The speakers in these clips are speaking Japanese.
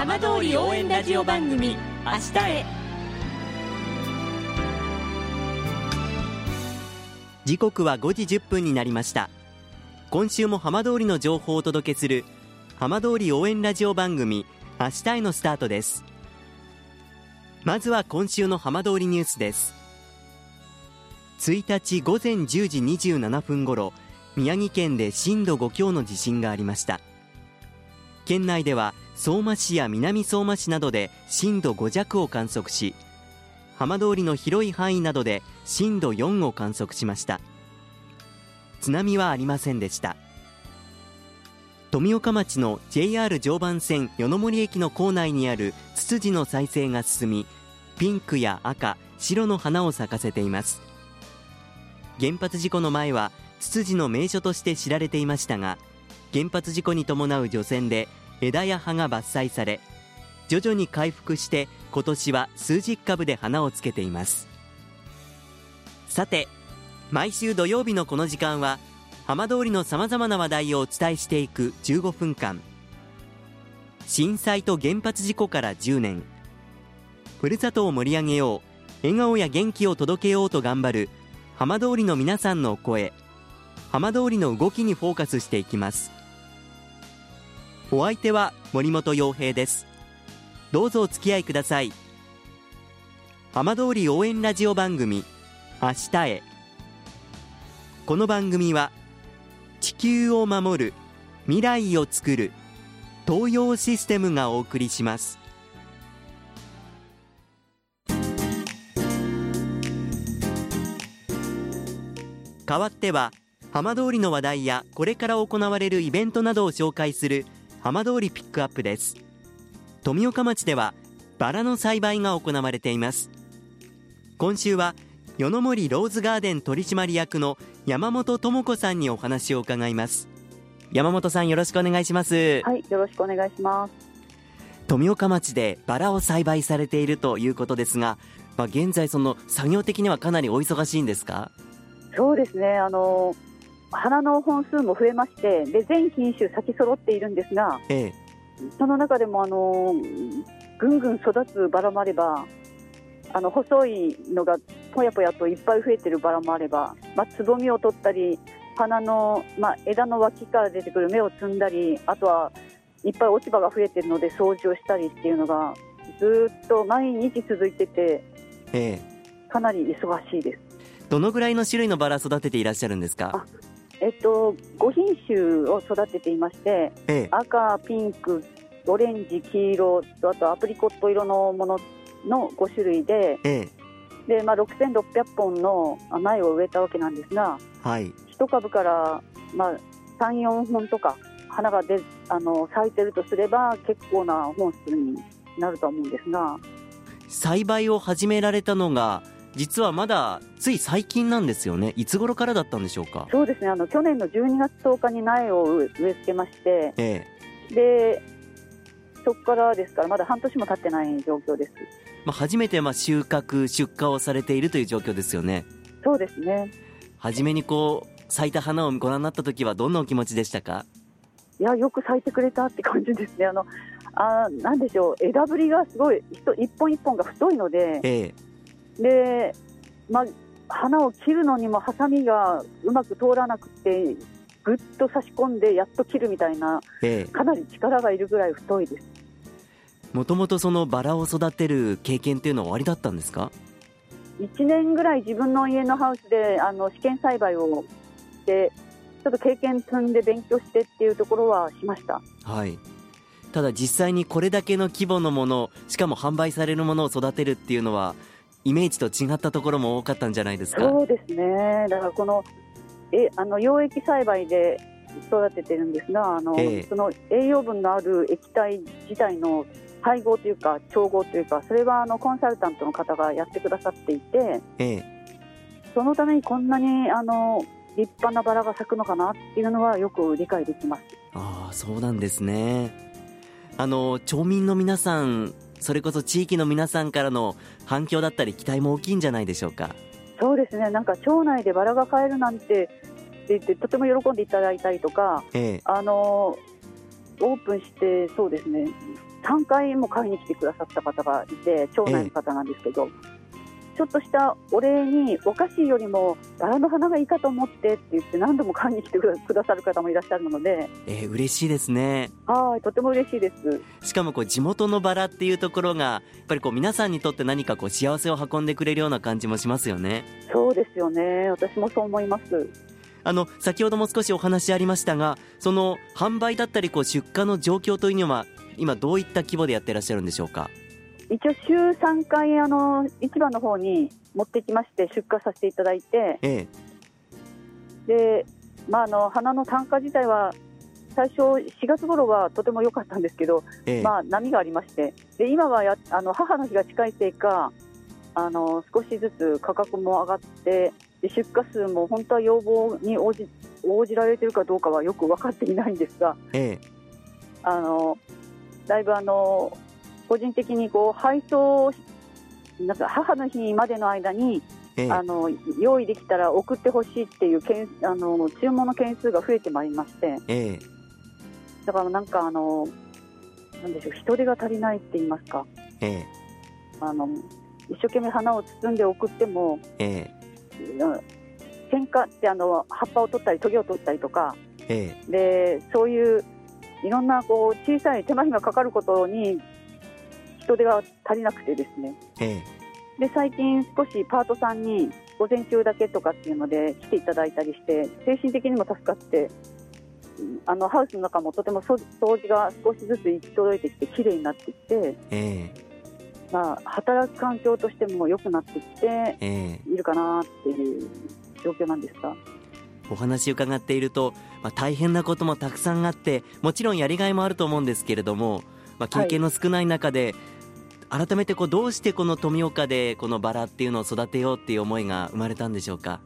浜通り応援ラジオ番組明日へ。時刻は5時1分になりました。今週も浜通りの情報をお届けする浜通り応援ラジオ番組明日へのスタートです。まずは今週の浜通りニュースです。1日午前10時27分ごろ宮城県で震度5強の地震がありました。県内では相馬市や南相馬市などで震度5弱を観測し浜通りの広い範囲などで震度4を観測しました。津波はありませんでした。富岡町の JR 常磐線与野森駅の構内にあるツツジの再生が進みピンクや赤白の花を咲かせています。原発事故の前はツツジの名所として知られていましたが原発事故に伴う除染で枝や葉が伐採され徐々に回復して今年は数十株で花をつけています。さて毎週土曜日のこの時間は浜通りのさまざまな話題をお伝えしていく15分間。震災と原発事故から10年。ふるさとを盛り上げよう笑顔や元気を届けようと頑張る浜通りの皆さんの声。浜通りの動きにフォーカスしていきます。お相手は森本洋平です。どうぞお付き合いください。浜通り応援ラジオ番組明日へ。この番組は地球を守る未来をつくる東洋システムがお送りします。代わっては浜通りの話題やこれから行われるイベントなどを紹介する浜通りピックアップです。富岡町ではバラの栽培が行われています。今週は与野森ローズガーデン取締役の山本智子さんにお話を伺います。山本さんよろしくお願いします。はいよろしくお願いします。富岡町でバラを栽培されているということですが、まあ、現在その作業的にはかなりお忙しいんですか？そうですね。あの花の本数も増えましてで全品種咲き揃っているんですが、ええ、その中でもあのぐんぐん育つバラもあればあの細いのがぽやぽやといっぱい増えてるバラもあれば、まあ、つぼみを取ったり花の、まあ、枝の脇から出てくる芽を摘んだりあとはいっぱい落ち葉が増えてるので掃除をしたりっていうのがずっと毎日続いてて、ええ、かなり忙しいです。どのぐらいの種類のバラ育てていらっしゃるんですか？えっと、5品種を育てていまして、ええ、赤、ピンク、オレンジ、黄色とあとアプリコット色のものの5種類で,、ええ。でまあ、6600本の苗を植えたわけなんですが、はい、1株から、まあ、3、4本とか花がであの咲いてるとすれば結構な本数になると思うんですが。栽培を始められたのが実はまだつい最近なんですよね、いつ頃からだったんでしょうか？そうですね。あの去年の12月10日に苗を植え付けまして、ええ、でそこからですから、まだ半年も経ってない状況です、まあ、初めてまあ収穫、出荷をされているという状況ですよね。そうですね。初めにこう咲いた花をご覧になった時は、どんなお気持ちでしたか？いや、よく咲いてくれたって感じですね。あのあなんでしょう。枝ぶりがすごい一本一本が太いので、ええ、で、まあ、花を切るのにもハサミがうまく通らなくてぐっと差し込んでやっと切るみたいな、ええ、かなり力がいるぐらい太いです。もともとそのバラを育てる経験っていうのは終わりだったんですか？1年ぐらい自分の家のハウスであの試験栽培をしてちょっと経験積んで勉強してっていうところはしました。はい。ただ実際にこれだけの規模のものしかも販売されるものを育てるっていうのはイメージと違ったところも多かったんじゃないですか？そうですね、だからこのえあの溶液栽培で育ててるんですがあの、えその栄養分のある液体自体の配合というか調合というかそれはあのコンサルタントの方がやってくださっていて、え。そのためにこんなにあの立派なバラが咲くのかなっていうのはよく理解できます。ああそうなんですね。あの町民の皆さんそれこそ地域の皆さんからの反響だったり期待も大きいんじゃないでしょうか？そうですね。なんか町内でバラが買えるなんてって言ってとても喜んでいただいたりとか、ええ、あのオープンしてそうですね。3回も買いに来てくださった方がいて町内の方なんですけど、ちょっとしたお礼にお菓子よりもバラの花がいいかと思ってって言って何度も買いに来てくださる方もいらっしゃるので、えー、嬉しいですね。はいとても嬉しいです。しかもこう地元のバラっていうところがやっぱりこう皆さんにとって何かこう幸せを運んでくれるような感じもしますよね。そうですよね。私もそう思います。あの先ほども少しお話ありましたがその販売だったりこう出荷の状況というのは今どういった規模でやってらっしゃるんでしょうか？一応週3回あの市場の方に持ってきまして出荷させていただいて、ええ、で、まあ、あの花の単価自体は最初4月頃はとても良かったんですけど、ええ、まあ、波がありましてで今はやあの母の日が近いせいかあの少しずつ価格も上がってで出荷数も本当は要望に応じ応じられているかどうかはよく分かっていないんですが、ええ、あのだいぶあの個人的にこう配送なんか母の日までの間に、ええ、あの用意できたら送ってほしいっていうけんあの注文の件数が増えてまいりまして、え、だからなんかあのなんでしょう人手が足りないって言いますか、あの一生懸命花を包んで送っても、ええ、点火ってあの葉っぱを取ったりトゲを取ったりとか、でそういういろんなこう小さい手間暇かかることに人手が足りなくてですね、ええ、で最近少しパートさんに午前中だけとかっていうので来ていただいたりして精神的にも助かってあのハウスの中もとても掃除が少しずつ行き届いてきて綺麗になってきて、えー、まあ、働く環境としても良くなってきているかなっていう状況なんですが。お話伺っていると、まあ、大変なこともたくさんあってもちろんやりがいもあると思うんですけれども、まあ、経験の少ない中で、改めてこうどうしてこの富岡でこのバラっていうのを育てようっていう思いが生まれたんでしょうか、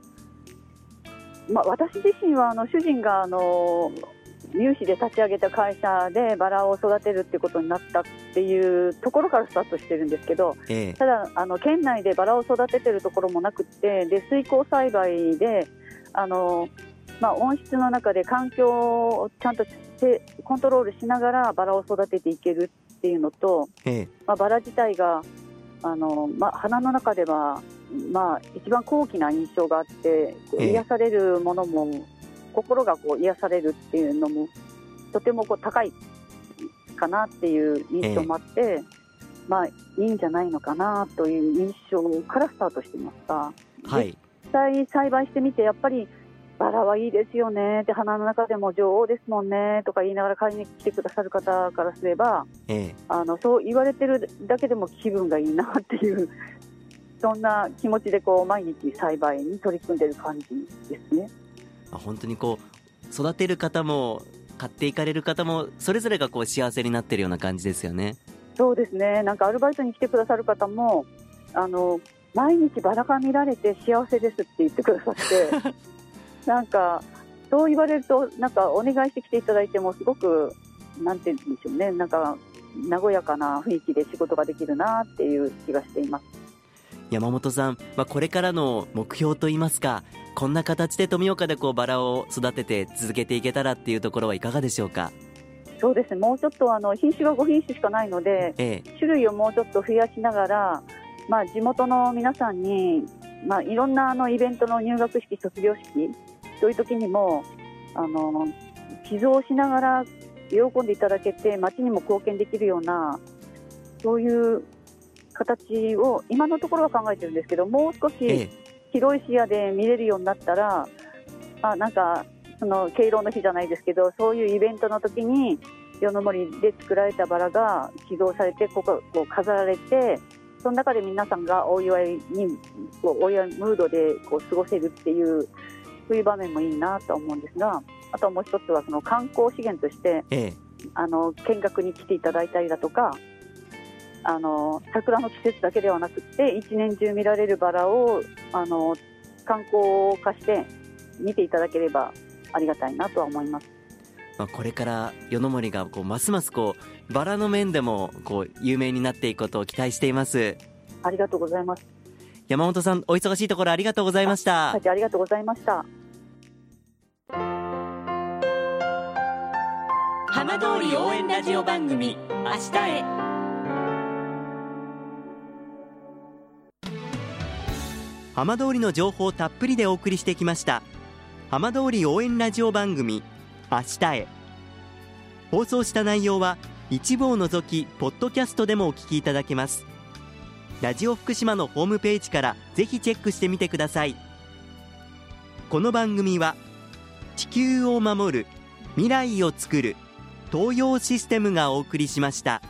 まあ、私自身はあの主人があの乳歯で立ち上げた会社でバラを育てるってことになったっていうところからスタートしてるんですけど、ええ、ただあの県内でバラを育ててるところもなくてで水耕栽培であの、まあ、温室の中で環境をちゃんとコントロールしながらバラを育てていけるっていうのと、ええ、まあ、バラ自体があの、まあ、花の中では、まあ、一番高貴な印象があって、え、癒されるものも心がこう癒されるっていうのもとてもこう高いかなっていう印象もあって、まあ、いいんじゃないのかなという印象からスタートしていますが、はい、実際栽培してみてやっぱりバラはいいですよねって花の中でも女王ですもんねとか言いながら買いに来てくださる方からすれば、ええ、あのそう言われてるだけでも気分がいいなっていうそんな気持ちでこう毎日栽培に取り組んでる感じですね。本当にこう育てる方も買っていかれる方もそれぞれがこう幸せになってるような感じですよね。そうですねなんかアルバイトに来てくださる方もあの毎日バラが見られて幸せですって言ってくださって なんかそう言われるとなんかお願いしてきていただいてもすごくなんて言うんでしょうね。なんか和やかな雰囲気で仕事ができるなっていう気がしています。山本さん、まあ、これからの目標といいますかこんな形で富岡でこうバラを育てて続けていけたらっていうところはいかがでしょうか？そうですね。もうちょっとあの品種が5品種しかないので、ええ、種類をもうちょっと増やしながら、まあ、地元の皆さんに、まあ、いろんなあのイベントの入学式卒業式そういう時にもあの寄贈しながら喜んでいただけて町にも貢献できるようなそういう形を今のところは考えてるんですけどもう少し広い視野で見れるようになったら、あなんかその敬老の日じゃないですけどそういうイベントの時に夜の森で作られたバラが寄贈されてこここう飾られてその中で皆さんがお祝いにこうお祝いムードでこう過ごせるっていうそういう場面もいいなと思うんですがあともう一つはその観光資源として、ええ、あの見学に来ていただいたりだとかあの桜の季節だけではなくて一年中見られるバラをあの観光化して見ていただければありがたいなとは思います。まあ、これから夜の森がこうますますこうバラの面でもこう有名になっていくことを期待しています。ありがとうございます山本さんお忙しいところありがとうございました。ありがとうございました。浜通り応援ラジオ番組明日へ。浜通りの情報たっぷりでお送りしてきました。浜通り応援ラジオ番組明日へ。放送した内容は一部を除きポッドキャストでもお聞きいただけますラジオ福島のホームページからぜひチェックしてみてくださいこの番組は地球を守る未来をつくる東洋システムがお送りしました。